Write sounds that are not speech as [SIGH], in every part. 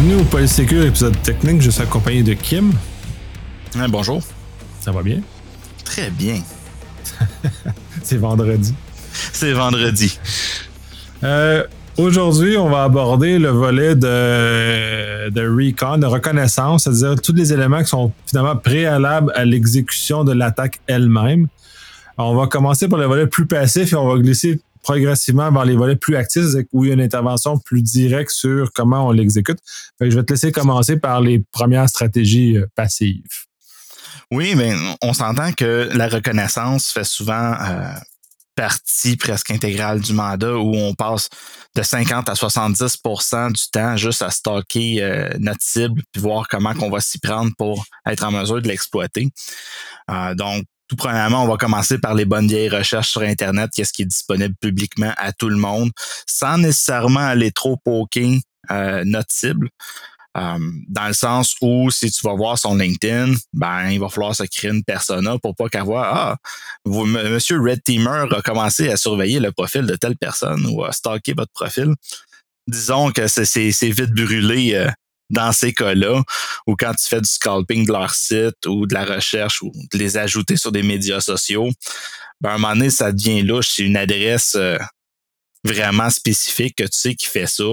Bienvenue au Polysécure épisode technique. Je suis accompagné de Kim. bonjour. Ça va bien? Très bien. [LAUGHS] C'est vendredi. C'est vendredi. Euh, aujourd'hui, on va aborder le volet de, de recon, de reconnaissance, c'est-à-dire tous les éléments qui sont finalement préalables à l'exécution de l'attaque elle-même. On va commencer par le volet plus passif et on va glisser progressivement vers les volets plus actifs où il y a une intervention plus directe sur comment on l'exécute. Je vais te laisser commencer par les premières stratégies euh, passives. Oui, mais on s'entend que la reconnaissance fait souvent euh, partie presque intégrale du mandat où on passe de 50 à 70% du temps juste à stocker euh, notre cible puis voir comment on va s'y prendre pour être en mesure de l'exploiter. donc, tout premièrement, on va commencer par les bonnes vieilles recherches sur Internet, qu'est-ce qui est disponible publiquement à tout le monde, sans nécessairement aller trop poker euh, notre cible. Euh, dans le sens où si tu vas voir son LinkedIn, ben il va falloir se créer une persona pour pas qu'avoir ah Monsieur Red Teamer a commencé à surveiller le profil de telle personne ou à stalker votre profil. Disons que c'est vite brûlé euh, dans ces cas-là, ou quand tu fais du scalping de leur site ou de la recherche ou de les ajouter sur des médias sociaux, ben à un moment donné, ça devient louche. C'est une adresse vraiment spécifique que tu sais qui fait ça.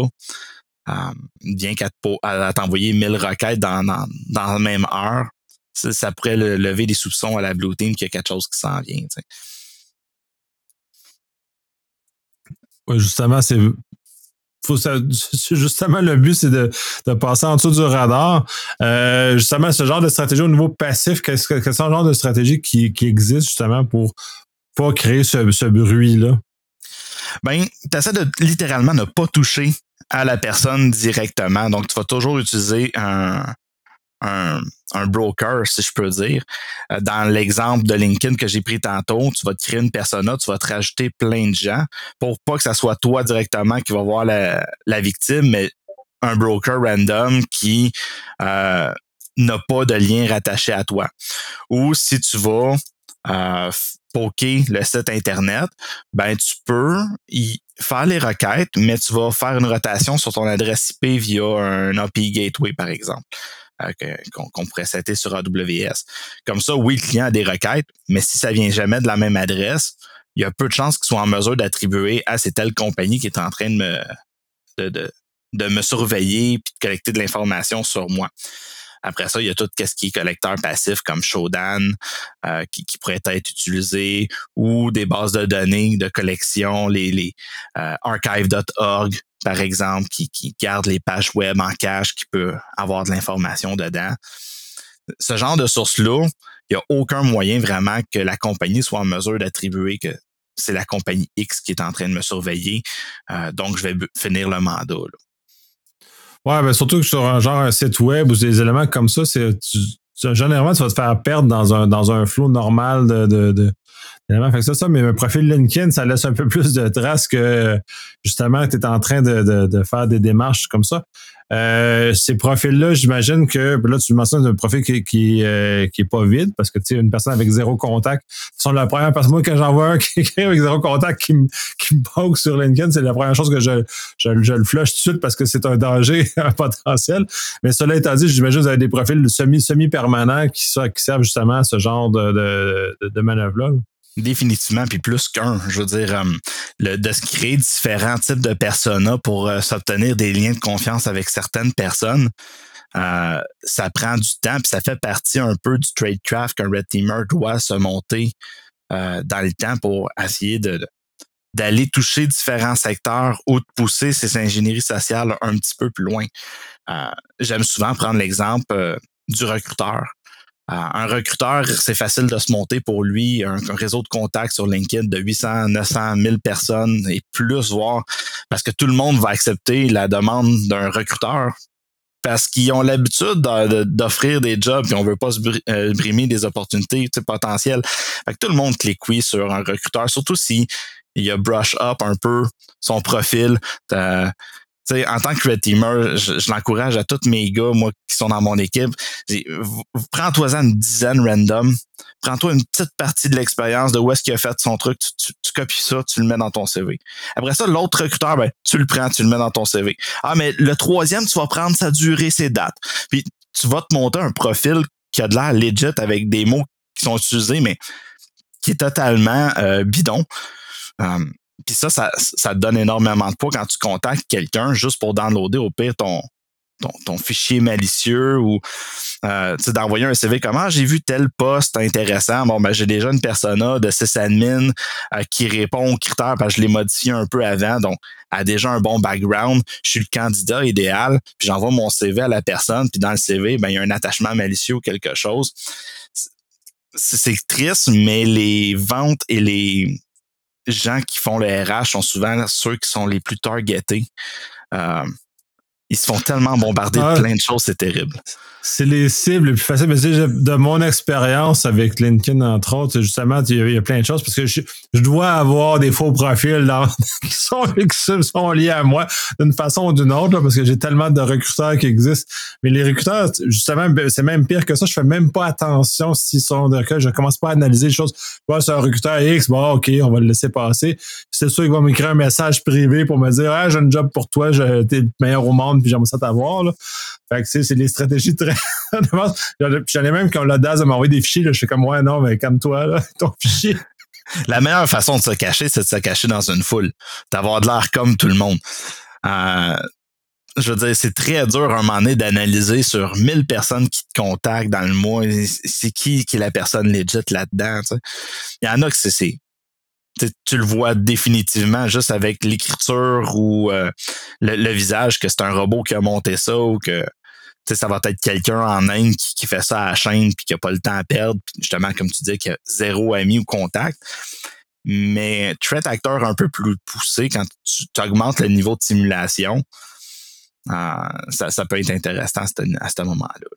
Euh, bien qu'à t'envoyer 1000 requêtes dans, dans, dans la même heure, ça, pourrait lever des soupçons à la Blue Team qu'il y a quelque chose qui s'en vient. Oui, justement, c'est faut [LAUGHS] justement, le but, c'est de, de, passer en dessous du radar. Euh, justement, ce genre de stratégie au niveau passif, qu'est-ce que un genre de stratégie qui, qui existe justement pour pas créer ce, ce bruit-là? Ben, tu essaies de littéralement ne pas toucher à la personne directement. Donc, tu vas toujours utiliser un, un, un, broker, si je peux dire. Euh, dans l'exemple de LinkedIn que j'ai pris tantôt, tu vas te créer une persona, tu vas te rajouter plein de gens pour pas que ça soit toi directement qui va voir la, la victime, mais un broker random qui euh, n'a pas de lien rattaché à toi. Ou si tu vas euh, poker le site Internet, ben tu peux y faire les requêtes, mais tu vas faire une rotation sur ton adresse IP via un API Gateway, par exemple. Euh, qu'on pourrait setter sur AWS. Comme ça, oui, le client a des requêtes, mais si ça vient jamais de la même adresse, il y a peu de chances qu'il soit en mesure d'attribuer à c'est telle compagnie qui est en train de me, de, de, de me surveiller et de collecter de l'information sur moi. Après ça, il y a tout ce qui est collecteur passif comme Shodan euh, qui, qui, pourrait être utilisé ou des bases de données de collection, les, les euh, archive.org par exemple, qui, garde les pages web en cache, qui peut avoir de l'information dedans. Ce genre de source-là, il n'y a aucun moyen vraiment que la compagnie soit en mesure d'attribuer que c'est la compagnie X qui est en train de me surveiller, euh, donc je vais finir le mandat. Là. Ouais, ben surtout que sur un genre un site web ou des éléments comme ça, c'est généralement tu vas te faire perdre dans un dans un flot normal de fait que ça, mais un profil LinkedIn, ça laisse un peu plus de traces que justement tu es en train de, de, de, faire des démarches comme ça. Euh, ces profils-là, j'imagine que là, tu mentionnes un profil qui, qui, euh, qui est pas vide parce que tu sais, une personne avec zéro contact. sont la première personne, moi, quand j'en vois un [LAUGHS] qui avec zéro contact qui me, qui me poke sur LinkedIn, c'est la première chose que je, je, je, le flush tout de suite parce que c'est un danger [LAUGHS] un potentiel. Mais cela étant dit, j'imagine que vous avez des profils semi, semi-permanents qui, qui servent justement à ce genre de, de, de manœuvre-là. Définitivement, puis plus qu'un. Je veux dire, euh, le, de se créer différents types de personas pour euh, s'obtenir des liens de confiance avec certaines personnes, euh, ça prend du temps, puis ça fait partie un peu du tradecraft qu'un red teamer doit se monter dans le temps pour essayer d'aller toucher différents secteurs ou de pousser ces ingénieries sociales un petit peu plus loin. J'aime souvent prendre l'exemple du recruteur un recruteur, c'est facile de se monter pour lui un, réseau de contacts sur LinkedIn de 800, 900, 1000 personnes et plus, voir parce que tout le monde va accepter la demande d'un recruteur parce qu'ils ont l'habitude d'offrir des jobs et on veut pas se euh, brimer des opportunités potentielles. Fait que tout le monde clique oui sur un recruteur, surtout si il a brush up un peu son profil en tant que red teamer, je, l'encourage à tous mes gars, moi, qui sont dans mon équipe. Prends-toi une dizaine random. Prends-toi une petite partie de l'expérience de où est-ce qu'il a fait son truc. Tu, copies ça, tu le mets dans ton CV. Après ça, l'autre recruteur, ben, tu le prends, tu le mets dans ton CV. Ah, mais le troisième, tu vas prendre sa durée, ses dates. Puis tu vas te monter un profil qui a de l'air legit avec des mots qui sont utilisés, mais qui est totalement euh, bidon. Euh, puis ça, ça, ça donne énormément de poids quand tu contactes quelqu'un juste pour downloader au pire ton, ton, fichier malicieux ou euh, d'envoyer un CV comment ah, j'ai vu tel poste intéressant? Bon, ben j'ai déjà une persona de sysadmin euh, qui répond aux critères parce je l'ai modifié un peu avant, donc a déjà un bon background. Je suis le candidat idéal, puis j'envoie mon CV à la personne, puis dans le CV, ben il y a un attachement malicieux ou quelque chose. C'est triste, mais les ventes et les gens qui font le RH sont souvent ceux qui sont les plus targetés. Euh, ils se font tellement bombarder de plein de choses, c'est terrible. C'est les cibles les plus faciles. Mais de mon expérience avec LinkedIn, entre autres, justement, il y, a plein de choses parce que je, dois avoir des faux profils [LAUGHS] qui, sont, sont, liés à moi d'une façon ou d'une autre, parce que j'ai tellement de recruteurs qui existent. Mais les recruteurs, justement, ben, c'est même pire que ça. Je fais même pas attention s'ils sont de Je commence pas à analyser les choses. vois c'est un recruteur X, bon, OK, on va le laisser passer. C'est sûr qu'il va m'écrire un message privé pour me dire Ah, j'ai un job pour toi, t'es le meilleur au monde, puis j'aimerais ça t'avoir. Fait que c'est des stratégies très. [LAUGHS] J'en ai même ont l'audace de m'envoyer des fichiers. Là. Je suis comme ouais, non, mais calme-toi, ton fichier. [LAUGHS] La meilleure façon de se cacher, c'est de se cacher dans une foule. D'avoir de l'air comme tout le monde. Euh, je veux dire, c'est très dur à un moment donné d'analyser sur 1000 personnes qui te contactent dans le mois. C'est qui qui est la personne legit là-dedans. Il y en a que c'est tu le vois définitivement juste avec l'écriture ou euh, le, visage que c'est un robot qui a monté ça ou que ça va être quelqu'un en Inde qui, fait ça à la chaîne puis qui a pas le temps à perdre, justement, comme tu dis, qui a zéro ami ou contact. Mais threat actor un peu plus poussé, quand tu, augmentes le niveau de simulation, euh, ça, peut être intéressant à ce moment-là.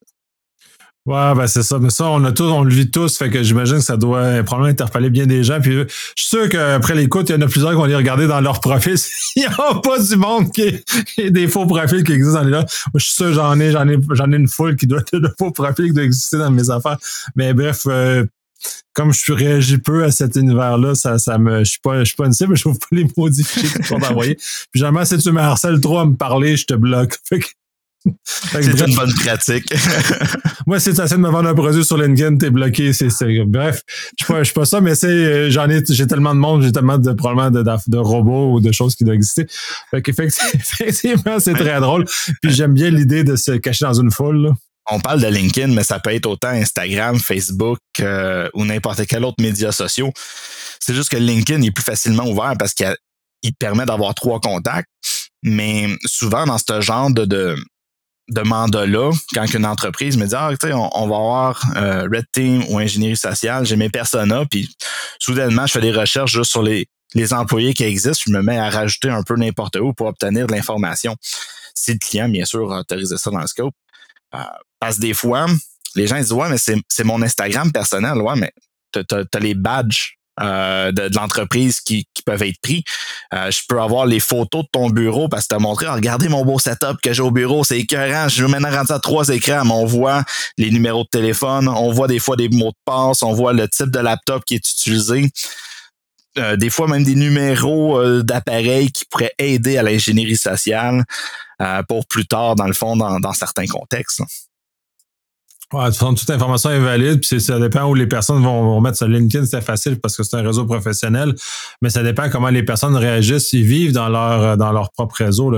Ouais, ben c'est ça. Mais ça, on a tous, on le vit tous, fait que j'imagine que ça doit probablement interpeller bien des gens. Puis je suis sûr qu'après l'écoute, il y en a plusieurs qui vont aller regarder dans leur profil. [LAUGHS] il n'y a pas du monde qui a des faux profils qui existent dans les là. Moi, je suis sûr j'en ai, j'en ai, j'en ai une foule qui doit être de faux profils qui doivent exister dans mes affaires. Mais bref, euh, comme je réagis peu à cet univers-là, ça, ça me, je suis pas, je suis pas une cible, je trouve pas les modifiés que tu envoyer. [LAUGHS] Puis jamais, si tu me harcèles trop à me parler, je te bloque. Fait que, c'est une bonne pratique. [LAUGHS] Moi, si tu essaies de me vendre un produit sur LinkedIn, t'es bloqué. C'est, bref, je suis pas, ça, mais c'est, euh, j'en ai, j'ai tellement de monde, j'ai tellement de probablement de, de, robots ou de choses qui doivent exister. Fait qu'effectivement, [LAUGHS] c'est très drôle. Puis j'aime bien l'idée de se cacher dans une foule. On parle de LinkedIn, mais ça peut être autant Instagram, Facebook euh, ou n'importe quel autre média social. C'est juste que LinkedIn est plus facilement ouvert parce qu'il permet d'avoir trois contacts. Mais souvent, dans ce genre de, de, de mandat-là, quand une entreprise me dit Ah, tu on, va avoir euh, Red Team ou ingénierie sociale, j'ai mes personas, puis soudainement, je fais des recherches juste sur les, les employés qui existent, je me mets à rajouter un peu n'importe où pour obtenir de l'information. Si le client, bien sûr, a autorisé ça dans le scope. Euh, parce que des fois, les gens disent Ouais, mais c'est mon Instagram personnel, ouais, mais tu as, les badges euh, de, l'entreprise qui, peuvent être pris. Euh, je peux avoir les photos de ton bureau parce que tu as montré, regardez mon beau setup que j'ai au bureau, c'est écœurant. Je vais maintenant rendre à trois écrans, mais on voit les numéros de téléphone, on voit des fois des mots de passe, on voit le type de laptop qui est utilisé. Euh, des fois même des numéros d'appareils qui pourraient aider à l'ingénierie sociale pour plus tard, dans le fond, dans certains contextes. Ouais, toute information est valide, puis ça dépend où les personnes vont, mettre sur LinkedIn, c'est facile parce que c'est un réseau professionnel, mais ça dépend comment les personnes réagissent, ils vivent dans leur dans leur propre réseau.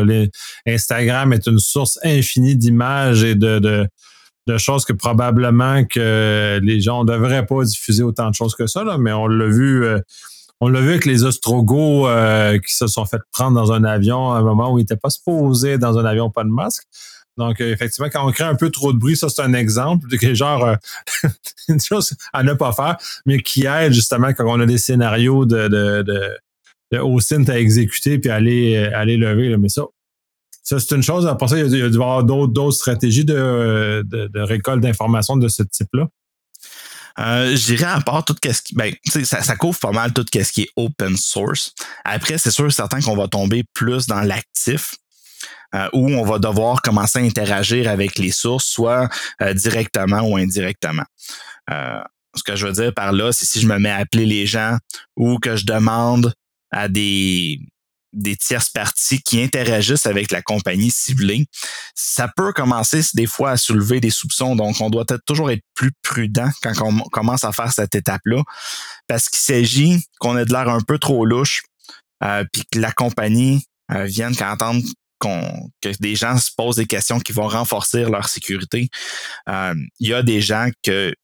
Instagram est une source infinie d'images et de, de, choses que probablement que les gens ne devraient pas diffuser autant de choses que ça, là, mais on l'a vu. Euh, on l'a vu avec les Ostrogos euh, qui se sont fait prendre dans un avion à un moment où ils n'étaient pas supposés dans un avion pas de masque. Donc, euh, effectivement, quand on crée un peu trop de bruit, ça, c'est un exemple de genre euh, [LAUGHS] une chose à ne pas faire, mais qui aide justement quand on a des scénarios de, de, de, de à exécuter puis aller, euh, aller lever. Mais ça, ça c'est une chose. Après ça, il y a, dû avoir d'autres stratégies de, de, récolte d'informations de ce type-là. Euh, je dirais à part tout ce qui. Ben, ça, ça couvre pas mal tout ce qui est open source. Après, c'est sûr certain qu'on va tomber plus dans l'actif. Euh, où on va devoir commencer à interagir avec les sources, soit euh, directement ou indirectement. Euh, ce que je veux dire par là, c'est si je me mets à appeler les gens ou que je demande à des, des tierces parties qui interagissent avec la compagnie ciblée, ça peut commencer des fois à soulever des soupçons. Donc, on doit être, toujours être plus prudent quand on commence à faire cette étape-là, parce qu'il s'agit qu'on ait de l'air un peu trop louche, euh, puis que la compagnie euh, vienne qu'entendre que des gens se posent des questions qui vont renforcer leur sécurité. Euh, il y a des gens que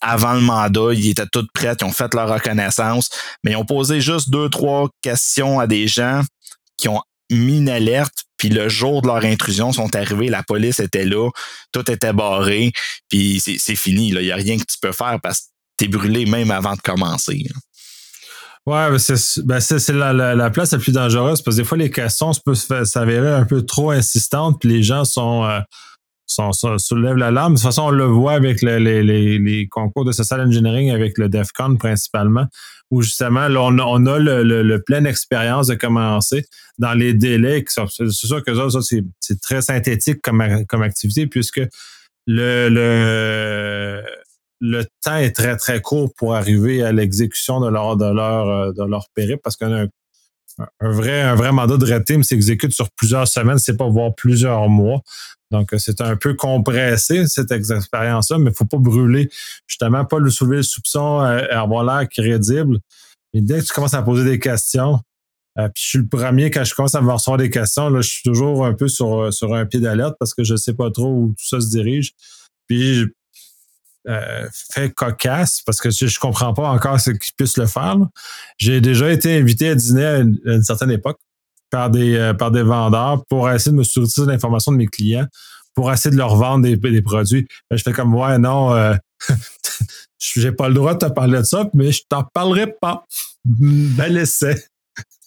avant le mandat, ils étaient tous prêts, ils ont fait leur reconnaissance, mais ils ont posé juste deux, trois questions à des gens qui ont mis une alerte, puis le jour de leur intrusion, sont arrivés, la police était là, tout était barré, puis c'est fini. Il n'y a rien que tu peux faire parce que tu es brûlé même avant de commencer. Ouais, c'est ben la, la, place la plus dangereuse parce que des fois, les questions peuvent s'avérer un peu trop insistantes, puis les gens sont, euh, sont, l'alarme. De toute façon, on le voit avec les, concours de social engineering, avec le DEFCON principalement, où justement, là, on, a le, le, pleine expérience de commencer dans les délais. C'est sûr que ça, c'est très synthétique comme, comme activité, puisque le, le le temps est très, très court pour arriver à l'exécution de leur, de leur, euh, de leur périple parce qu'un un vrai, un vrai mandat de red s'exécute sur plusieurs semaines, c'est pas voir plusieurs mois. Donc, c'est un peu compressé, cette expérience-là, mais il faut pas brûler, justement, pas le soulever le soupçon, euh, avoir l'air crédible. Et dès que tu commences à poser des questions, euh, puis je suis le premier, quand je commence à me recevoir des questions, là, je suis toujours un peu sur, sur un pied d'alerte parce que je sais pas trop où tout ça se dirige. Puis euh, fait cocasse parce que je, ne comprends pas encore ce qu'ils puissent le faire. J'ai déjà été invité à dîner à une, certaine époque par des, euh, par des vendeurs pour essayer de me sourcer l'information de mes clients pour essayer de leur vendre des, produits. je fais comme ouais, non, euh, [LAUGHS] j'ai pas le droit de te parler de ça, mais je t'en parlerai pas. [LAUGHS] Bel essai.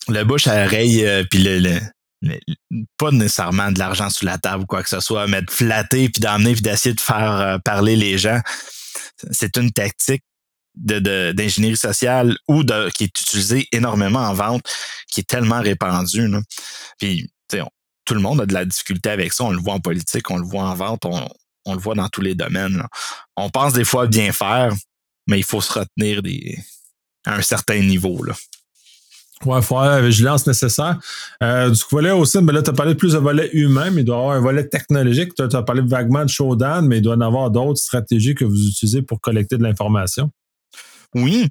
Le bouche à oreille, puis le, pas nécessairement de l'argent sous la table ou quoi que ce soit, mais de flatter puis d'amener puis d'essayer de faire euh, parler les gens. C'est une tactique de, d'ingénierie sociale ou de, qui est utilisée énormément en vente, qui est tellement répandue. Là. Puis, tout le monde a de la difficulté avec ça. On le voit en politique, on le voit en vente, on, on le voit dans tous les domaines. On pense des fois bien faire, mais il faut se retenir des, à un certain niveau. Là. Ouais, il faut avoir la vigilance nécessaire. Euh, du volet aussi, mais là, tu as parlé plus de volet humain, mais il doit y avoir un volet technologique. Tu as, parlé vaguement de Showdown, mais il doit y en avoir d'autres stratégies que vous utilisez pour collecter de l'information. Oui.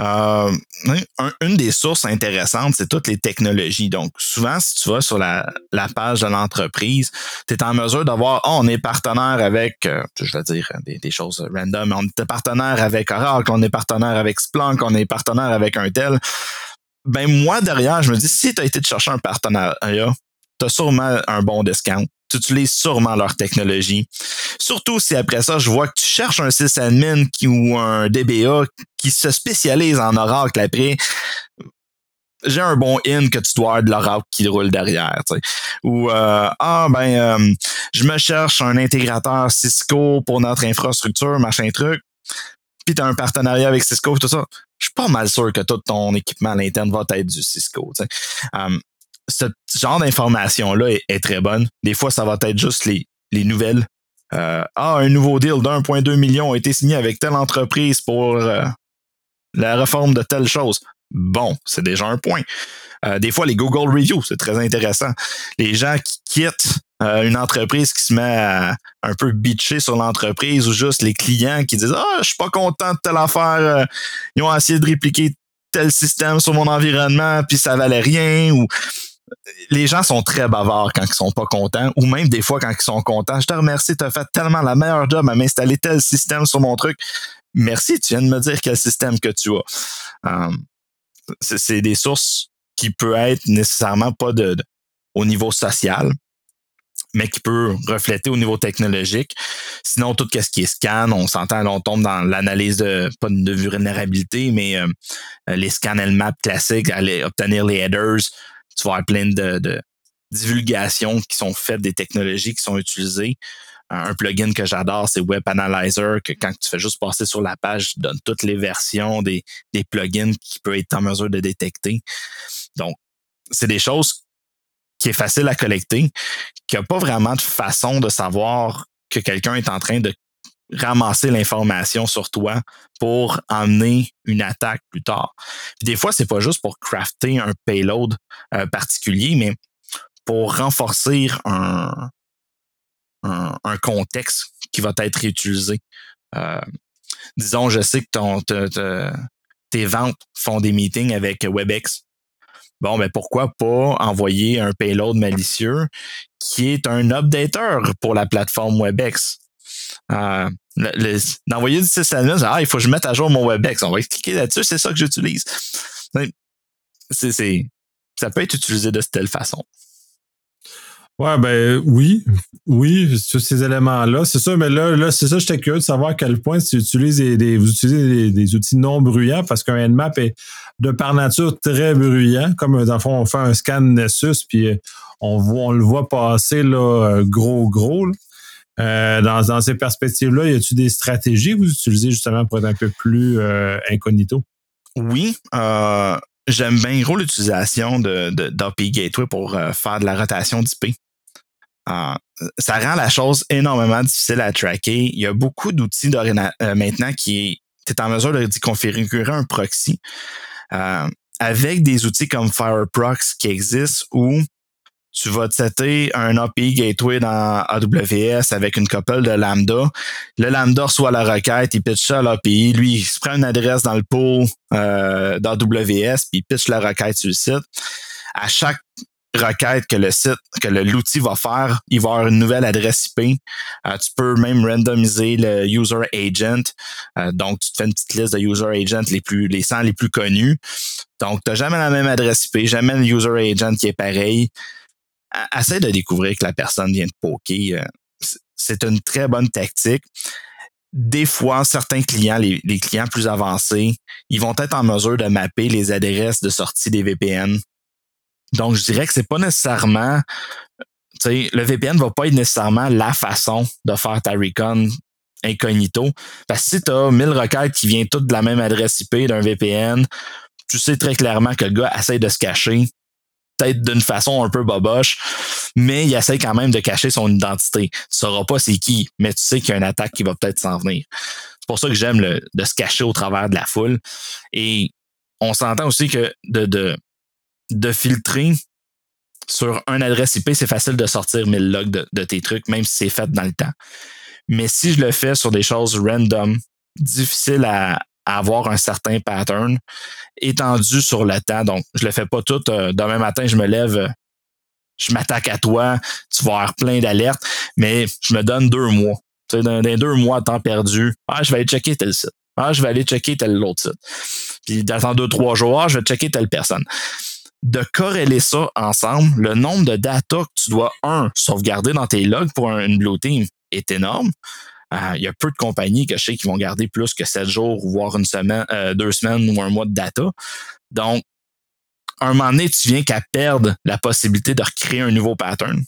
Euh, une des sources intéressantes, c'est toutes les technologies. Donc, souvent, si tu vas sur la, page de l'entreprise, tu es en mesure d'avoir, oh, on est partenaire avec, euh, je vais dire des, choses random, on est partenaire avec Oracle, on est partenaire avec Splunk, on est partenaire avec un tel ben moi derrière, je me dis, si tu as été de chercher un partenariat, tu as sûrement un bon discount. Tu utilises sûrement leur technologie. Surtout si après ça, je vois que tu cherches un sysadmin qui, ou un DBA qui se spécialise en Oracle après, j'ai un bon in que tu dois avoir de l'Oracle qui roule derrière. Ou euh, ah ben euh, je me cherche un intégrateur Cisco pour notre infrastructure, machin truc. Puis tu as un partenariat avec Cisco, tout ça je suis pas mal sûr que tout ton équipement à l'interne va être du Cisco. Um, ce genre d'information-là est, très bonne. Des fois, ça va être juste les, les nouvelles. Euh, ah, un nouveau deal d'1,2 million a été signé avec telle entreprise pour euh, la réforme de telle chose. Bon, c'est déjà un point. Euh, des fois, les Google Reviews, c'est très intéressant. Les gens qui quittent euh, une entreprise qui se met un peu bitcher sur l'entreprise ou juste les clients qui disent Ah, je suis pas content de telle affaire. Euh, ils ont essayé de répliquer tel système sur mon environnement, puis ça valait rien. Ou les gens sont très bavards quand ils sont pas contents, ou même des fois quand ils sont contents. Je te remercie, tu as fait tellement la meilleure job à m'installer tel système sur mon truc. Merci, tu viens de me dire quel système que tu as. Euh, c'est des sources qui peuvent être nécessairement pas de au niveau social, mais qui peut refléter au niveau technologique. Sinon, tout ce qui est scan, on s'entend, on tombe dans l'analyse de, pas de vulnérabilité, mais euh, les scans Nmap classiques, aller obtenir les headers, tu vas avoir plein de, de divulgations qui sont faites des technologies qui sont utilisées. Un plugin que j'adore, c'est Web Analyzer, que quand tu fais juste passer sur la page, donne toutes les versions des, des plugins qui peuvent être en mesure de détecter. Donc, c'est des choses qui est facile à collecter, qui n'a pas vraiment de façon de savoir que quelqu'un est en train de ramasser l'information sur toi pour emmener une attaque plus tard. des fois, c'est pas juste pour crafter un payload euh, particulier, mais pour renforcer un, contexte qui va être utilisé. Euh, disons, je sais que tes ventes font des meetings avec WebEx. Bon, mais ben, pourquoi pas envoyer un payload malicieux qui est un updater pour la plateforme WebEx? Euh, d'envoyer du sysadmin, ah, il faut que je mette à jour mon WebEx. On va cliquer là-dessus, c'est ça que j'utilise. C'est, ça peut être utilisé de telle façon. Ouais, ben oui, oui, sur ces éléments-là. C'est ça, mais là, là c'est ça, j'étais curieux de savoir à quel point tu utilises des, vous utilisez des, outils non bruyants parce qu'un Nmap est de par nature très bruyant. Comme dans le fond, on fait un scan Nessus, puis euh, on, voit, on le voit passer là, euh, gros, gros. Euh, dans, dans, ces perspectives-là, y a-t-il des stratégies que vous utilisez justement pour être un peu plus incognito? Oui, euh, j'aime bien gros l'utilisation de, d'API Gateway pour euh, faire de la rotation d'IP. Euh, ça rend la chose énormément difficile à tracker. Il y a beaucoup d'outils euh, maintenant qui est en mesure de configurer un proxy avec des outils comme Fireprox qui existent où tu vas setter un API gateway dans AWS avec une couple de Lambda. Le Lambda reçoit la requête, il pitch ça à l'API. Lui, il se prend une adresse dans le pool euh, d'AWS, puis il pitch la requête sur le site. À chaque requête que le site, que l'outil va faire, il va avoir une nouvelle adresse IP. Euh, tu peux même randomiser le user agent. Euh, donc, tu te fais une petite liste de user agents les plus, les 100 les plus connus. Donc, tu n'as jamais la même adresse IP, jamais le user agent qui est pareil essaie de découvrir que la personne vient de poker. Euh, c'est une très bonne tactique. Des fois, certains clients, les, clients plus avancés, ils vont être en mesure de mapper les adresses de sortie des VPN. Donc, je dirais que c'est pas nécessairement, tu sais, le VPN va pas être nécessairement la façon de faire ta recon incognito. Parce que si tu as 1000 requêtes qui viennent toutes de la même adresse IP d'un VPN, tu sais très clairement que le gars essaie de se cacher d'une façon un peu boboche, mais il essaie quand même de cacher son identité. Tu sauras pas c'est qui, mais tu sais qu'il y a une attaque qui va peut-être s'en venir. C'est pour ça que j'aime de se cacher au travers de la foule. Et on s'entend aussi que de, de, de filtrer sur un adresse IP, c'est facile de sortir 1000 logs de, de tes trucs, même si c'est fait dans le temps. Mais si je le fais sur des choses random, difficiles à, avoir un certain pattern étendu sur le temps. Donc, je le fais pas tout. Euh, demain matin, je me lève, euh, je m'attaque à toi, tu vas avoir plein d'alertes, mais je me donne deux mois. Tu sais, dans, deux mois temps perdu, ah, je vais aller checker tel site. Ah, je vais aller checker tel autre site. Puis dans deux, trois jours, ah, je vais checker telle personne. De corréler ça ensemble, le nombre de data que tu dois, un, sauvegarder dans tes logs pour une Blue Team est énorme. Euh, il y a peu de compagnies que je sais qui vont garder plus que sept jours, voire une semaine, euh, deux semaines ou un mois de data. Donc, à un moment donné, tu viens qu'à perdre la possibilité de recréer un nouveau pattern.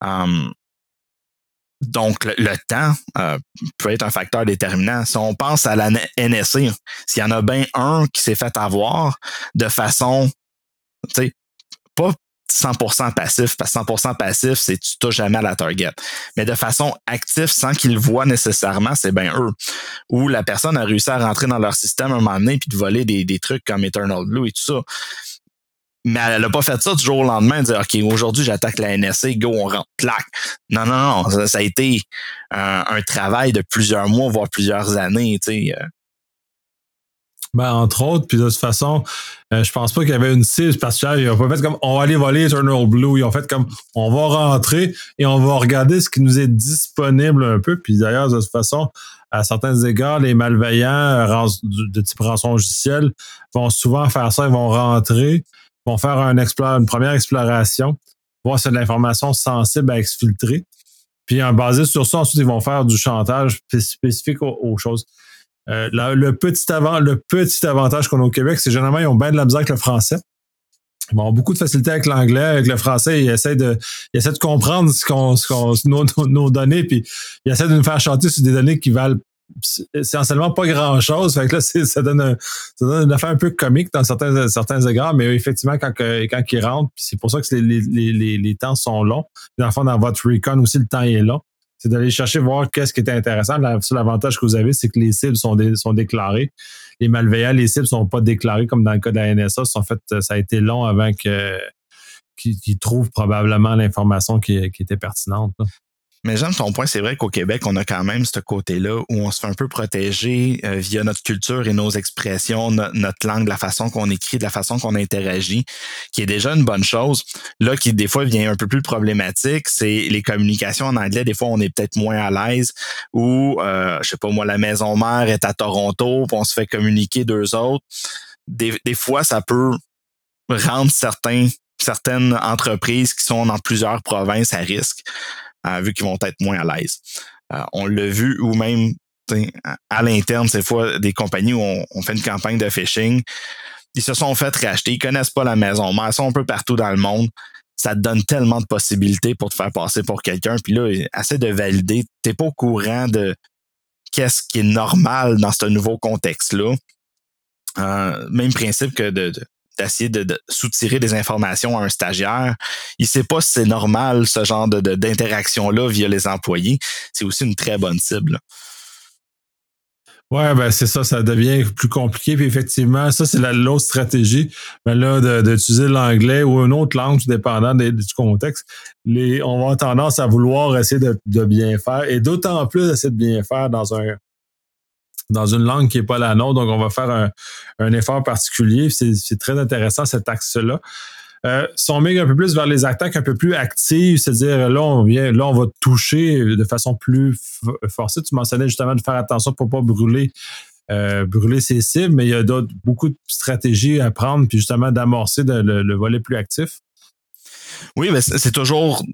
Hum, donc, le, temps euh, peut être un facteur déterminant. Si on pense à la NSC, s'il y en a bien un qui s'est fait avoir de façon, tu sais, pas 100% passif, parce que 100% passif, c'est tu touches jamais à la target. Mais de façon active, sans qu'ils voient nécessairement, c'est bien eux. Ou la personne a réussi à rentrer dans leur système un moment donné puis de voler des, des trucs comme Eternal Blue et tout ça. Mais elle n'a pas fait ça du jour au lendemain, de dire OK, aujourd'hui j'attaque la NSA, go, on rentre, clac. Non, non, non. Ça, a été un, un, travail de plusieurs mois, voire plusieurs années. Tu sais. Euh. Ben, entre autres, puis de toute façon, euh, je pense pas qu'il y avait une cible particulière. Ils ont pas fait comme on va aller voler Eternal Blue. Ils ont fait comme on va rentrer et on va regarder ce qui nous est disponible un peu. Puis d'ailleurs, de toute façon, à certains égards, les malveillants de type rançon logiciel vont souvent faire ça. Ils vont rentrer, vont faire un une première exploration, voir si de l'information sensible à exfiltrer. Puis en basé sur ça, ensuite, ils vont faire du chantage spécifique aux choses. Euh, le, petit avant, le petit avantage qu'on a au Québec, c'est généralement ils ont bien de la misère avec le français. Ils ont beaucoup de facilité avec l'anglais, avec le français. Ils essaient de, ils essaient de comprendre ce qu'on, ce qu'on, nos, nos, données, puis ils essaient de nous faire chanter sur des données qui valent essentiellement pas grand-chose. Fait que là, ça donne, un, ça donne une affaire un peu comique dans certains, certains égards, mais effectivement, quand, quand ils rentrent, puis c'est pour ça que les, les, les, les, temps sont longs. Dans le fond, dans votre recon aussi, le temps est long. C'est d'aller chercher voir qu'est-ce qui est intéressant. L'avantage que vous avez, c'est que les cibles sont, déclarées. Les malveillants, les cibles sont pas déclarées comme dans le cas de la NSA. En fait, ça a été long avant qu'ils trouvent probablement l'information qui, était pertinente. Mais j'aime ton point. C'est vrai qu'au Québec, on a quand même ce côté-là où on se fait un peu protéger euh, via notre culture et nos expressions, notre langue, la façon qu'on écrit, de la façon qu'on interagit, qui est déjà une bonne chose. Là, qui des fois vient un peu plus problématique, c'est les communications en anglais. Des fois, on est peut-être moins à l'aise ou, euh, je sais pas moi, la maison mère est à Toronto, puis on se fait communiquer deux autres. Des, des fois, ça peut rendre certains certaines entreprises qui sont dans plusieurs provinces à risque. Euh, vu qu'ils vont être moins à l'aise. Euh, on l'a vu ou même à l'interne, ces fois, des compagnies où on, fait une campagne de phishing, ils se sont fait racheter, ils connaissent pas la maison mais ils sont un peu partout dans le monde. Ça te donne tellement de possibilités pour te faire passer pour quelqu'un. Puis là, essaie de valider. Tu n'es pas au courant de qu'est-ce qui est normal dans ce nouveau contexte-là. Euh, même principe que de, d'essayer de, soutirer des informations à un stagiaire. Il sait pas si c'est normal ce genre d'interaction-là via les employés. C'est aussi une très bonne cible. Ouais, ben c'est ça, ça devient plus compliqué. Puis effectivement, ça, c'est la l'autre stratégie. Mais ben là, d'utiliser l'anglais ou une autre langue, dépendant du contexte. Les, on avoir tendance à vouloir essayer de, de bien faire. Et d'autant plus essayer de bien faire dans un dans une langue qui n'est pas la nôtre. Donc, on va faire un, un effort particulier. C'est très intéressant cet axe-là. Euh, si on met un peu plus vers les attaques un peu plus actives, c'est-à-dire là, on vient, là, on va toucher de façon plus forcée. Tu mentionnais justement de faire attention pour pas brûler, euh, brûler ses cibles, mais il y a d'autres beaucoup de stratégies à prendre, puis justement d'amorcer le, volet plus actif. Oui, mais c'est toujours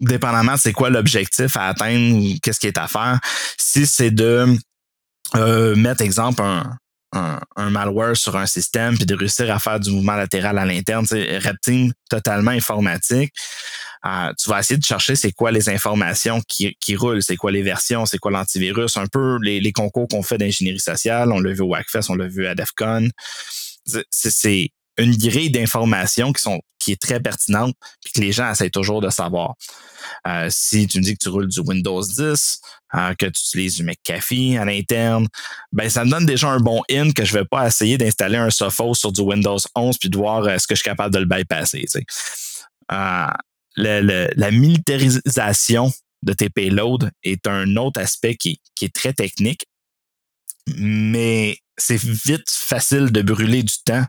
dépendamment c'est quoi l'objectif à atteindre qu'est-ce qui est à faire. Si c'est de euh, mettre, exemple, un, un, malware sur un système puis de réussir à faire du mouvement latéral à l'interne, c'est reptile totalement informatique. Euh, tu vas essayer de chercher c'est quoi les informations qui, qui roulent, c'est quoi les versions, c'est quoi l'antivirus, un peu les, les concours qu'on fait d'ingénierie sociale, on l'a vu au WACFest, on l'a vu à DEFCON. C'est une grille d'informations qui sont qui est très pertinente puis que les gens essayent toujours de savoir. Euh, si tu me dis que tu roules du Windows 10, euh, que tu utilises du McAfee à l'interne, ben ça me donne déjà un bon in que je vais pas essayer d'installer un Sophos sur du Windows 11 puis de voir est-ce que je suis capable de le bypasser. Euh, la militarisation de tes payloads est un autre aspect qui, qui est très technique, mais c'est vite facile de brûler du temps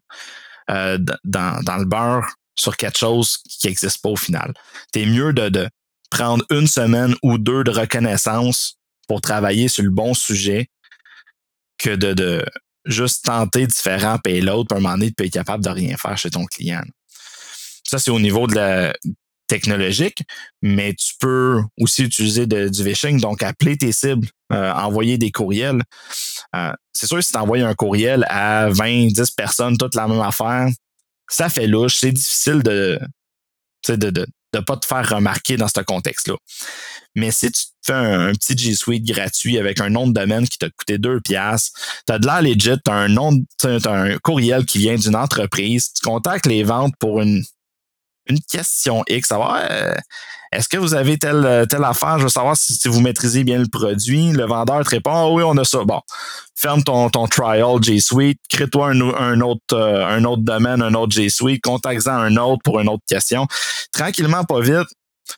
euh, dans, dans, le beurre sur quelque chose qui n'existe pas au final. T'es mieux de, de prendre une semaine ou deux de reconnaissance pour travailler sur le bon sujet que de, de juste tenter différents payloads pour un moment donné, de être capable de rien faire chez ton client. Ça, c'est au niveau de la technologique, mais tu peux aussi utiliser du phishing, donc appeler tes cibles, euh, envoyer des courriels. Euh, c'est sûr, si tu envoies un courriel à 20, 10 personnes, toute la même affaire, ça fait louche. C'est difficile de, de, de, de pas te faire remarquer dans ce contexte-là. Mais si tu fais un, petit G Suite gratuit avec un nom de domaine qui t'a coûté 2 piastres, tu as de l'air legit, tu as un nom, as un courriel qui vient d'une entreprise, tu contactes les ventes pour une une question X, savoir euh, est-ce que vous avez telle, telle affaire? Je veux savoir si, vous maîtrisez bien le produit. Le vendeur te répond ah oui, on a ça. Bon, ferme ton, ton trial G Suite, crée-toi un, autre, euh, un autre domaine, un autre G Suite, contacte-en un autre pour une autre question. Tranquillement, pas vite,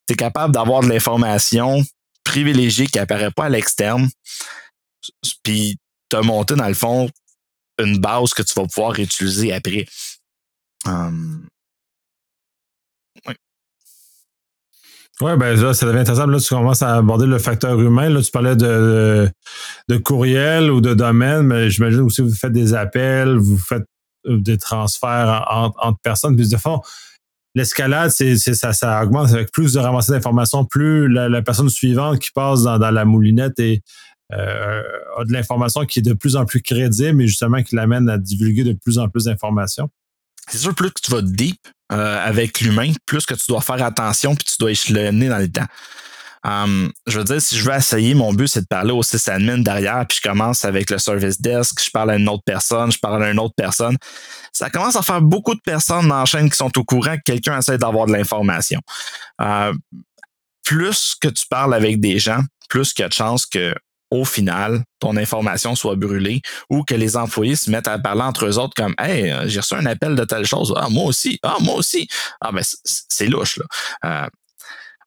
tu es capable d'avoir de l'information privilégiée qui apparaît pas à l'externe. Puis as monté, dans le fond, une base que tu vas pouvoir utiliser après. Hum, oui, ben là, ça devient intéressant. Là, tu commences à aborder le facteur humain. Là, tu parlais de, de courriel ou de domaine, mais j'imagine aussi que vous faites des appels, vous faites euh, des transferts entre, personnes. Puis de fond, l'escalade, c'est, ça, ça augmente avec plus de ramasser d'informations, plus la, personne suivante qui passe dans, la moulinette et euh, a de l'information qui est de plus en plus crédible, mais justement qui l'amène à divulguer de plus en plus d'informations. C'est sûr, plus que tu vas deep, euh, avec l'humain, plus que tu dois faire attention puis tu dois échelonner dans le temps. Um, je veux dire, si je veux essayer, mon but, c'est de parler au sysadmin derrière, puis je commence avec le service desk, je parle à une autre personne, je parle à une autre personne. Ça commence à faire beaucoup de personnes dans la chaîne qui sont au courant que quelqu'un essaie d'avoir de l'information. Euh, plus que tu parles avec des gens, plus qu'il y a de chances que au final, ton information soit brûlée ou que les employés se mettent à parler entre eux autres comme Hey, j'ai reçu un appel de telle chose. Ah, moi aussi. Ah, moi aussi. Ah, ben, c'est louche, là. Euh,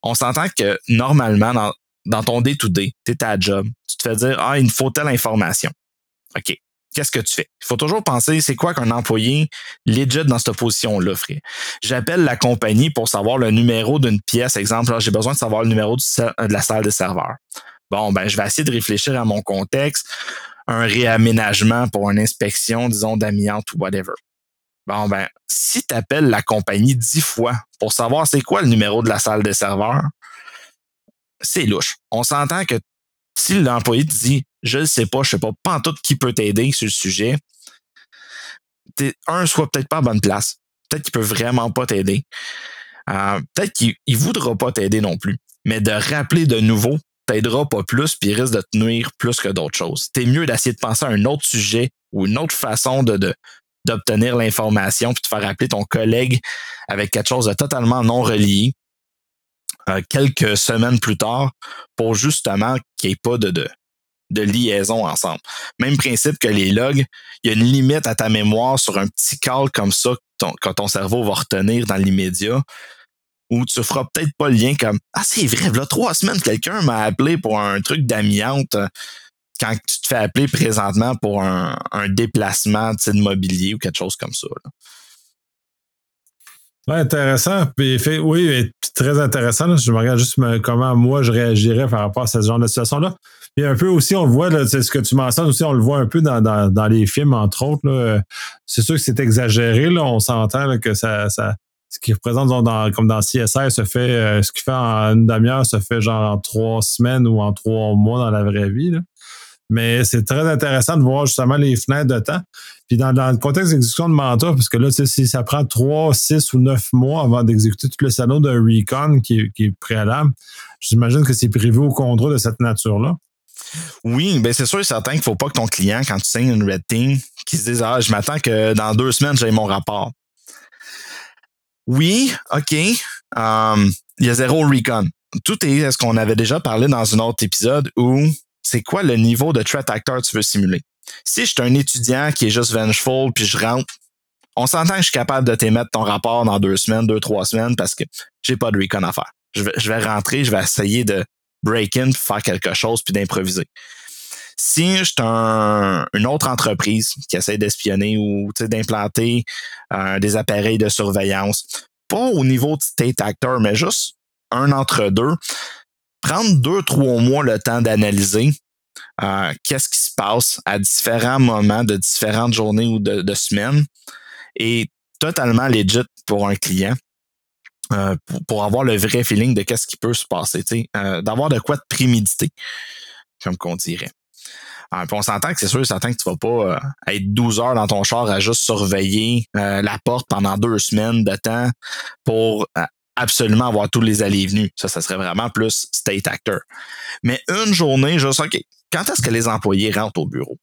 on s'entend que normalement, dans, ton day-to-day, tu es à job, tu te fais dire Ah, il me faut telle information. OK. Qu'est-ce que tu fais? Il faut toujours penser, c'est quoi qu'un employé legit dans cette position-là ferait? J'appelle la compagnie pour savoir le numéro d'une pièce. Exemple, j'ai besoin de savoir le numéro de la salle de serveur. Bon, ben, je vais essayer de réfléchir à mon contexte, un réaménagement pour une inspection, disons, d'amiante ou whatever. Bon, ben, si tu appelles la compagnie dix fois pour savoir c'est quoi le numéro de la salle de serveur, c'est louche. On s'entend que si l'employé te dit je ne sais pas, je ne sais pas, pas tout qui peut t'aider sur le sujet, un, soit peut-être pas à bonne place. Peut-être qu'il peut vraiment pas t'aider. Euh, peut-être qu'il ne voudra pas t'aider non plus. Mais de rappeler de nouveau t'aidera pas plus, puis risque de te nuire plus que d'autres choses. T'es mieux d'essayer de penser à un autre sujet ou une autre façon de, d'obtenir l'information puis de faire appeler ton collègue avec quelque chose de totalement non relié euh, quelques semaines plus tard pour justement qu'il n'y ait pas de, de, de, liaison ensemble. Même principe que les logs, il y a une limite à ta mémoire sur un petit call comme ça quand ton cerveau va retenir dans l'immédiat où tu feras peut-être pas le lien comme Ah, c'est vrai, là, trois semaines, quelqu'un m'a appelé pour un truc d'amiante quand tu te fais appeler présentement pour un, déplacement de mobilier ou quelque chose comme ça. Ouais, intéressant. Puis, oui, très intéressant. Je me regarde juste comment moi je réagirais par rapport à ce genre de situation-là. Puis un peu aussi, on le voit, c'est ce que tu mentionnes aussi, on le voit un peu dans, dans, les films, entre autres. C'est sûr que c'est exagéré. Là. On s'entend que ça, ce qui représente comme dans CSI se fait, euh, ce qui fait en une demi-heure se fait genre en trois semaines ou en trois mois dans la vraie vie. Mais c'est très intéressant de voir justement les fenêtres de temps. Puis dans, le contexte d'exécution de mandat, parce que là, si ça prend trois, six ou neuf mois avant d'exécuter tout le salon d'un recon qui, est préalable, j'imagine que c'est prévu au contrat de cette nature-là. Oui, ben c'est sûr et certain qu'il ne faut pas que ton client, quand tu signes une red team, qu'il se dise Ah, je m'attends que dans deux semaines, j'ai mon rapport. Oui, OK. Um, il y a zéro recon. Tout est ce qu'on avait déjà parlé dans un autre épisode où c'est quoi le niveau de threat actor tu veux simuler? Si je suis un étudiant qui est juste vengeful puis je rentre, on s'entend que je suis capable de t'émettre ton rapport dans deux semaines, deux, trois semaines parce que j'ai pas de recon à faire. Je vais, je vais rentrer, je vais essayer de break in, faire quelque chose puis d'improviser. Si je suis une autre entreprise qui essaie d'espionner ou d'implanter euh, des appareils de surveillance, pas au niveau de state actor, mais juste un entre deux, prendre deux, trois mois le temps d'analyser euh, qu'est-ce qui se passe à différents moments de différentes journées ou de, semaines et totalement legit pour un client. Euh, pour, avoir le vrai feeling de qu'est-ce qui peut se passer, d'avoir de quoi de préméditer, comme qu'on dirait. On s'entend que c'est sûr, certain que tu vas pas être 12 heures dans ton char à juste surveiller la porte pendant deux semaines de temps pour absolument avoir tous les allées et venues. Ça, ça serait vraiment plus state actor. Mais une journée, je sais, OK, quand est-ce que les employés rentrent au bureau?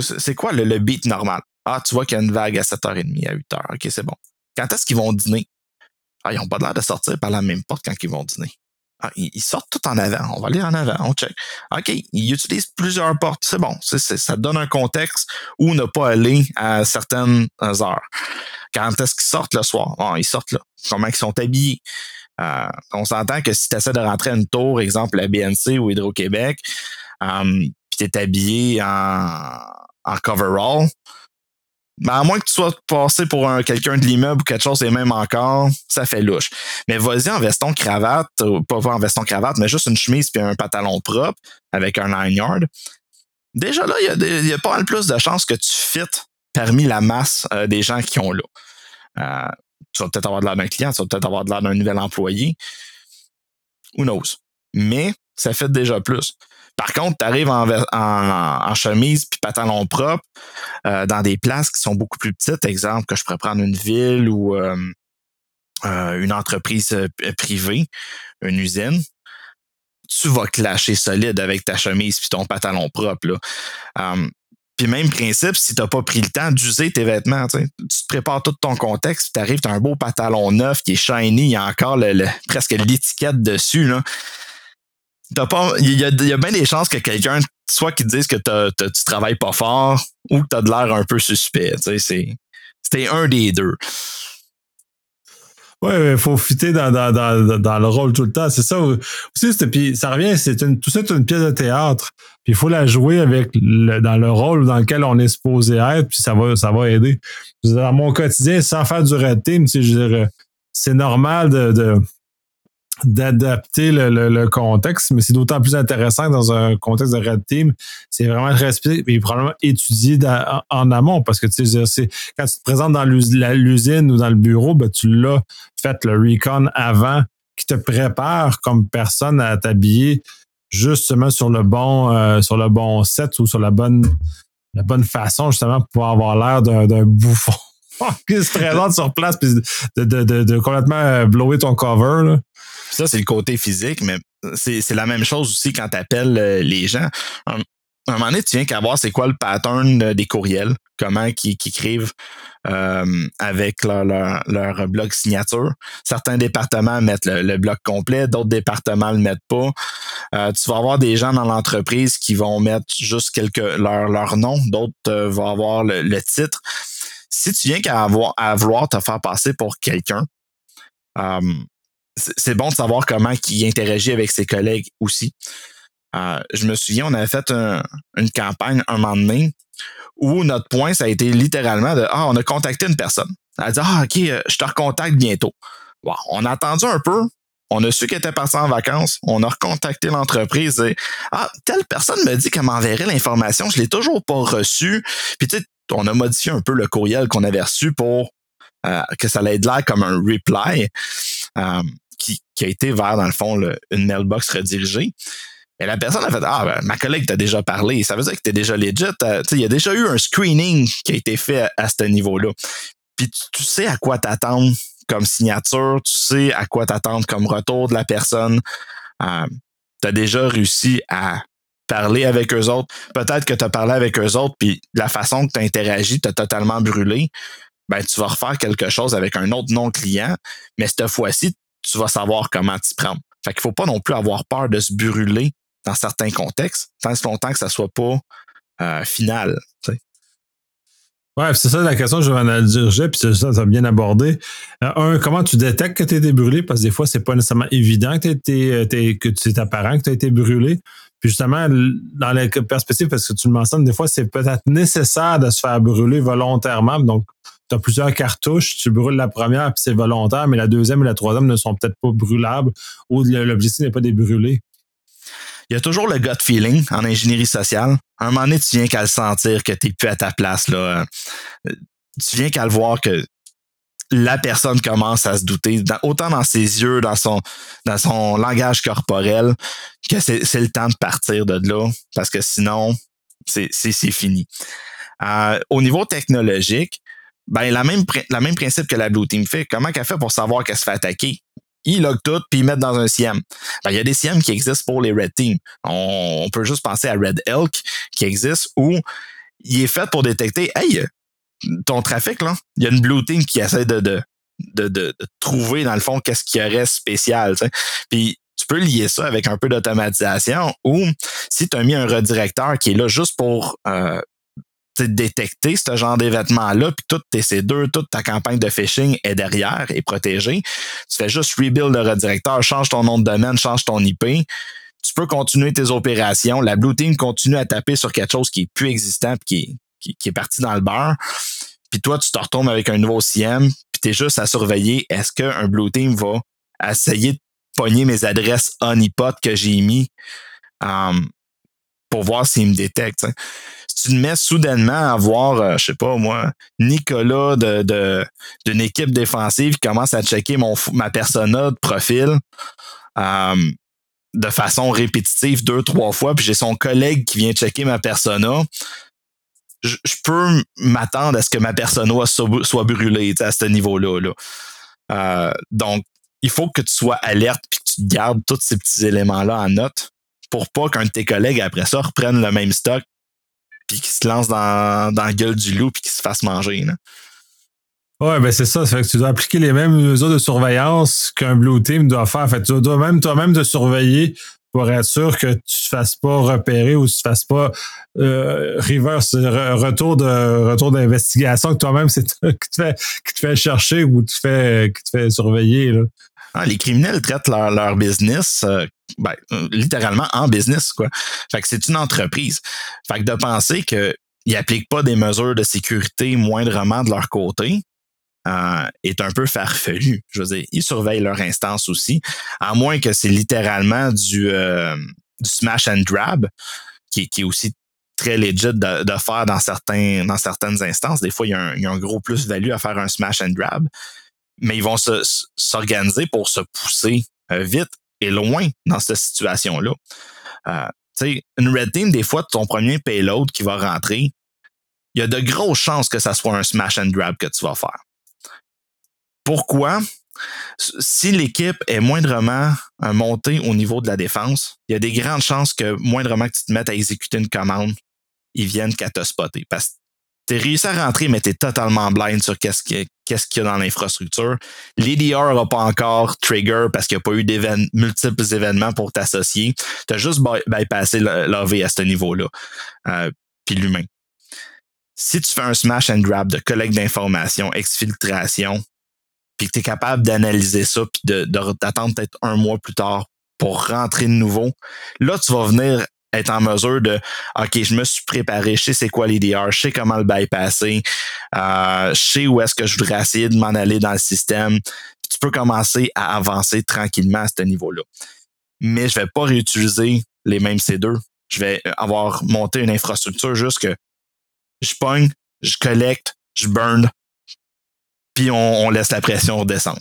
C'est quoi le, beat normal? Ah, tu vois qu'il y a une vague à 7h30, à 8h. OK, c'est bon. Quand est-ce qu'ils vont dîner? Ah, ils n'ont pas l'air de sortir par la même porte quand ils vont dîner. Ah, ils, sortent tout en avant. On va aller en avant. On check. OK, ils utilisent plusieurs portes. C'est bon. ça donne un contexte où ne pas aller à certaines heures. Quand est-ce qu'ils sortent le soir? Ah, ils sortent là. Comment ils sont habillés? Euh, on s'entend que si tu essaies de rentrer à une tour, exemple la BNC ou Hydro-Québec, um, puis tu es habillé en coverall, ben à moins que tu sois passé pour un, quelqu'un de l'immeuble ou quelque chose, et même encore, ça fait louche. Mais vas-y en veston cravate, pas, pas en veston cravate, mais juste une chemise puis un pantalon propre avec un line yard. Déjà là, il y, a pas mal plus de chances que tu fites parmi la masse euh, des gens qui ont là. Euh, tu vas peut-être avoir de l'air d'un client, tu vas peut-être avoir de l'air d'un nouvel employé. Who knows? Mais ça fait déjà plus. Par contre, tu arrives en, chemise puis pantalon propre euh, dans des places qui sont beaucoup plus petites. Exemple, que je pourrais prendre une ville ou une entreprise privée, une usine. tu vas clasher solide avec ta chemise puis ton pantalon propre. Puis même principe, si tu n'as pas pris le temps d'user tes vêtements, tu te prépares tout ton contexte, tu arrives, tu as un beau pantalon neuf qui est shiny, il y a encore presque l'étiquette dessus. Là. Pas, il, y a, y a bien des chances que quelqu'un, soit qui dise que tu travailles pas fort ou que tu as de l'air un peu suspect. C'était un des deux. Oui, il faut fitter dans, dans, dans, le rôle tout le temps. C'est ça aussi. Puis ça revient, c'est tout ça, c'est une pièce de théâtre. Puis il faut la jouer avec dans le rôle dans lequel on est supposé être, puis ça va, ça va aider. Dans mon quotidien, sans faire du red team, c'est normal de, de d'adapter le, le, contexte, mais c'est d'autant plus intéressant dans un contexte de Red Team. C'est vraiment respecté et probablement étudié en, amont parce que tu sais, quand tu te présentes dans l'usine ou dans le bureau, ben, tu l'as fait le recon avant qui te prépare comme personne à t'habiller justement sur le bon euh, sur le bon set ou sur la bonne la bonne façon justement pour avoir l'air d'un bouffon qui se présente sur place puis de, de, de, de complètement euh, blower ton cover. Là. Ça, c'est le côté physique, mais c'est la même chose aussi quand tu appelles euh, les gens. À un moment donné, tu viens qu'à voir c'est quoi le pattern euh, des courriels, comment qu'ils écrivent avec leur, leur, blog signature. Certains départements mettent le, blog complet, d'autres départements le mettent pas. tu vas avoir des gens dans l'entreprise qui vont mettre juste quelques leur, leur nom, d'autres vont avoir le, titre. Si tu viens qu'à avoir à vouloir te faire passer pour quelqu'un, c'est bon de savoir comment il interagit avec ses collègues aussi. Euh, je me souviens, on avait fait une campagne un moment donné où notre point, ça a été littéralement de Ah, on a contacté une personne. Elle a dit Ah, OK, euh, je te recontacte bientôt. on a attendu un peu. On a su qu'elle était partie en vacances. On a recontacté l'entreprise et Ah, telle personne me dit qu'elle m'enverrait l'information. Je l'ai toujours pas reçue. Puis tu sais, on a modifié un peu le courriel qu'on avait reçu pour euh, que ça ait l'air comme un reply qui, a été vers, dans le fond, une mailbox redirigée. Et la personne a fait Ah, ben, ma collègue t'a déjà parlé. Ça veut dire que t'es déjà legit. Euh, il y a déjà eu un screening qui a été fait à, ce niveau-là. Puis tu, sais à quoi t'attendre comme signature, tu sais à quoi t'attendre comme retour de la personne. Euh, tu as déjà réussi à parler avec eux autres. Peut-être que tu as parlé avec eux autres, puis la façon que tu as interagi t'a totalement brûlé. Ben, tu vas refaire quelque chose avec un autre non-client, mais cette fois-ci, tu vas savoir comment t'y prendre. Fait qu'il faut pas non plus avoir peur de se brûler dans certains contextes, tant que longtemps que ça soit pas euh, final. Ouais, c'est ça la question que je vais diriger, puis ça, ça bien abordé. Euh, un, comment tu détectes que tu as été brûlé? Parce que des fois, c'est pas nécessairement évident que, été, euh, que c'est apparent que tu as été brûlé. Justement, dans la perspective, parce que tu le mentionnes, des fois, c'est peut-être nécessaire de se faire brûler volontairement. Donc, tu as plusieurs cartouches, tu brûles la première, puis c'est volontaire, mais la deuxième et la troisième ne sont peut-être pas brûlables ou l'objectif n'est pas de les brûler. Il y a toujours le gut feeling en ingénierie sociale. À un moment donné, tu viens qu'à le sentir que tu n'es plus à ta place. Là. Tu viens qu'à le voir que la personne commence à se douter, autant dans ses yeux, dans son, dans son langage corporel, que c'est le temps de partir de là, parce que sinon, c'est fini. Euh, au niveau technologique, ben, la même, la même principe que la Blue Team fait. Comment qu'elle fait pour savoir qu'elle se fait attaquer? Ils log tout puis ils mettent dans un CM. Ben, il y a des CM qui existent pour les Red Team. On, peut juste penser à Red Elk qui existe où il est fait pour détecter, hey, ton trafic, là, il y a une Blue Team qui essaie de, de, de, de, trouver, dans le fond, qu'est-ce qu'il y aurait spécial. Puis tu peux lier ça avec un peu d'automatisation ou si tu as mis un redirecteur qui est là juste pour euh, détecter ce genre d'événement-là, puis tout tes C2, toute ta campagne de phishing est derrière et protégée. Tu fais juste rebuild le redirecteur, change ton nom de domaine, change ton IP. Tu peux continuer tes opérations. La Blue Team continue à taper sur quelque chose qui est plus existant puis qui est, qui, est parti dans le beurre. Puis toi, tu te retournes avec un nouveau CM, puis tu es juste à surveiller est-ce qu'un Blue Team va essayer de pogner mes adresses honeypot que j'ai mis um, pour voir s'il me détecte tu te mets soudainement à voir, euh, je sais pas moi, Nicolas de, d'une équipe défensive qui commence à checker mon, ma persona de profil euh, de façon répétitive deux, trois fois, puis j'ai son collègue qui vient checker ma persona, je, peux m'attendre à ce que ma persona soit, soit brûlée à ce niveau-là. Là. Euh, donc, il faut que tu sois alerte puis que tu gardes tous ces petits éléments-là en note pour pas qu'un de tes collègues, après ça, reprenne le même stock puis qu'il se lance dans, dans la gueule du loup puis qu'il se fasse manger. Là. Ouais, ben c'est ça. fait que tu dois appliquer les mêmes mesures de surveillance qu'un Blue Team doit faire. Fait tu dois même toi-même te surveiller pour être sûr que tu te fasses pas repérer ou tu te fasses pas euh, reverse, retour de retour d'investigation que toi-même c'est qui te fait qui te fait chercher ou te fait qui te fait surveiller. Là. Ah, les criminels traitent leur, leur business euh, ben, littéralement en business, quoi. Fait que c'est une entreprise. Fait que de penser qu'ils n'appliquent pas des mesures de sécurité moindrement de leur côté, euh, est un peu farfelu. Je veux dire, ils surveillent leur instance aussi, à moins que c'est littéralement du, euh, du smash and grab, qui, qui, est aussi très legit de, de, faire dans, certains, dans certaines instances. Des fois, il y a un, y a un gros plus-value à faire un smash and grab, mais ils vont s'organiser pour se pousser euh, vite et loin dans cette situation-là. Euh, sais, une red team, des fois, ton premier payload qui va rentrer, il y a de grosses chances que ça soit un smash and grab que tu vas faire. Pourquoi? Si l'équipe est moindrement euh, montée au niveau de la défense, il y a des grandes chances que moindrement que tu te mettes à exécuter une commande, ils viennent qu'à te spotter. Parce que tu réussi à rentrer, mais tu es totalement blind sur qu'est-ce qu'il y, a dans l'infrastructure. L'EDR n'a pas encore trigger parce qu'il n'y a pas eu multiples événements pour t'associer. Tu as juste bypassé l'AV à ce niveau-là. Euh, puis l'humain. Si tu fais un smash and grab de collecte d'informations, exfiltration, puis que tu es capable d'analyser ça, puis d'attendre peut-être un mois plus tard pour rentrer de nouveau, là, tu vas venir être en mesure de OK, je me suis préparé, je sais c'est quoi l'IDR, je sais comment le bypasser, euh, je sais où est-ce que je voudrais essayer de m'en aller dans le système. tu peux commencer à avancer tranquillement à ce niveau-là. Mais je vais pas réutiliser les mêmes C2. Je vais avoir monté une infrastructure juste que je pogne, je collecte, je burn, puis on, laisse la pression redescendre.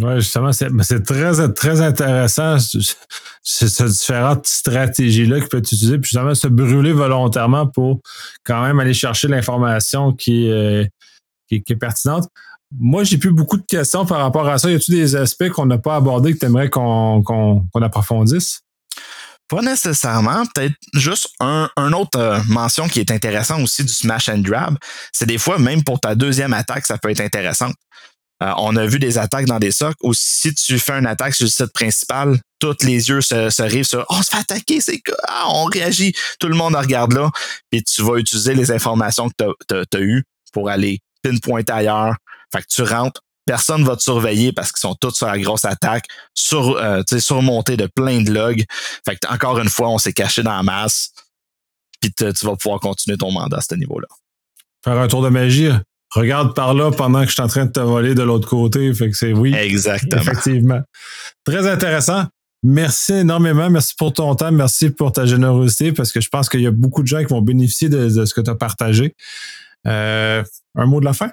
Oui, justement, c'est très, très intéressant, ces différentes stratégies-là qui peuvent être utilisées, puis justement se brûler volontairement pour quand même aller chercher l'information qui, qui, est pertinente. Moi, j'ai plus beaucoup de questions par rapport à ça. Y a-t-il des aspects qu'on n'a pas abordés que tu aimerais qu'on approfondisse? Pas nécessairement. Peut-être juste un, autre euh, mention qui est intéressant aussi du smash and grab. C'est des fois, même pour ta deuxième attaque, ça peut être intéressant. Euh, on a vu des attaques dans des socs où si tu fais une attaque sur le site principal, tous les yeux se, se rivent sur on se fait attaquer, c'est ah, on réagit, tout le monde regarde là, et tu vas utiliser les informations que tu as, eues pour aller pinpointer ailleurs. Fait que tu rentres, personne va te surveiller parce qu'ils sont tous sur la grosse attaque, sur, euh, surmontés de plein de logs. Fait que encore une fois, on s'est caché dans la masse, puis tu vas pouvoir continuer ton mandat à ce niveau-là. Faire un tour de magie. Regarde par là pendant que je suis en train de te voler de l'autre côté. Fait que c'est oui. Exactement. Effectivement. Très intéressant. Merci énormément. Merci pour ton temps. Merci pour ta générosité parce que je pense qu'il y a beaucoup de gens qui vont bénéficier de, ce que tu as partagé. Euh, un mot de la fin?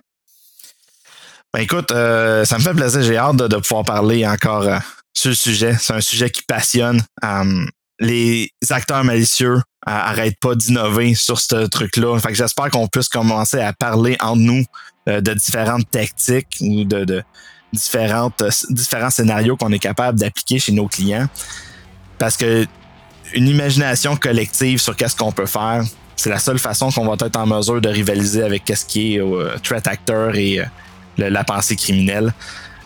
Ben écoute, euh, ça me fait plaisir. J'ai hâte de, pouvoir parler encore euh, sur le sujet. C'est un sujet qui passionne. Um, les acteurs malicieux arrêtent pas d'innover sur ce truc-là. Fait que j'espère qu'on puisse commencer à parler entre nous euh, de différentes tactiques ou de, de différentes, différents scénarios qu'on est capable d'appliquer chez nos clients. Parce que une imagination collective sur qu'est-ce qu'on peut faire, c'est la seule façon qu'on va être en mesure de rivaliser avec qu'est-ce qui est threat actor et la pensée criminelle.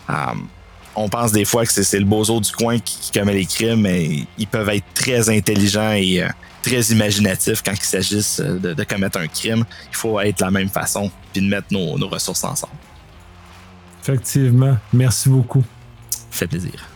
Um, on pense des fois que c'est le bozo du coin qui, commet les crimes, mais ils peuvent être très intelligents et euh, très imaginatifs quand il s'agit euh, de, commettre un crime. Il faut être de la même façon puis de mettre nos, nos ressources ensemble. Effectivement. Merci beaucoup. fait plaisir.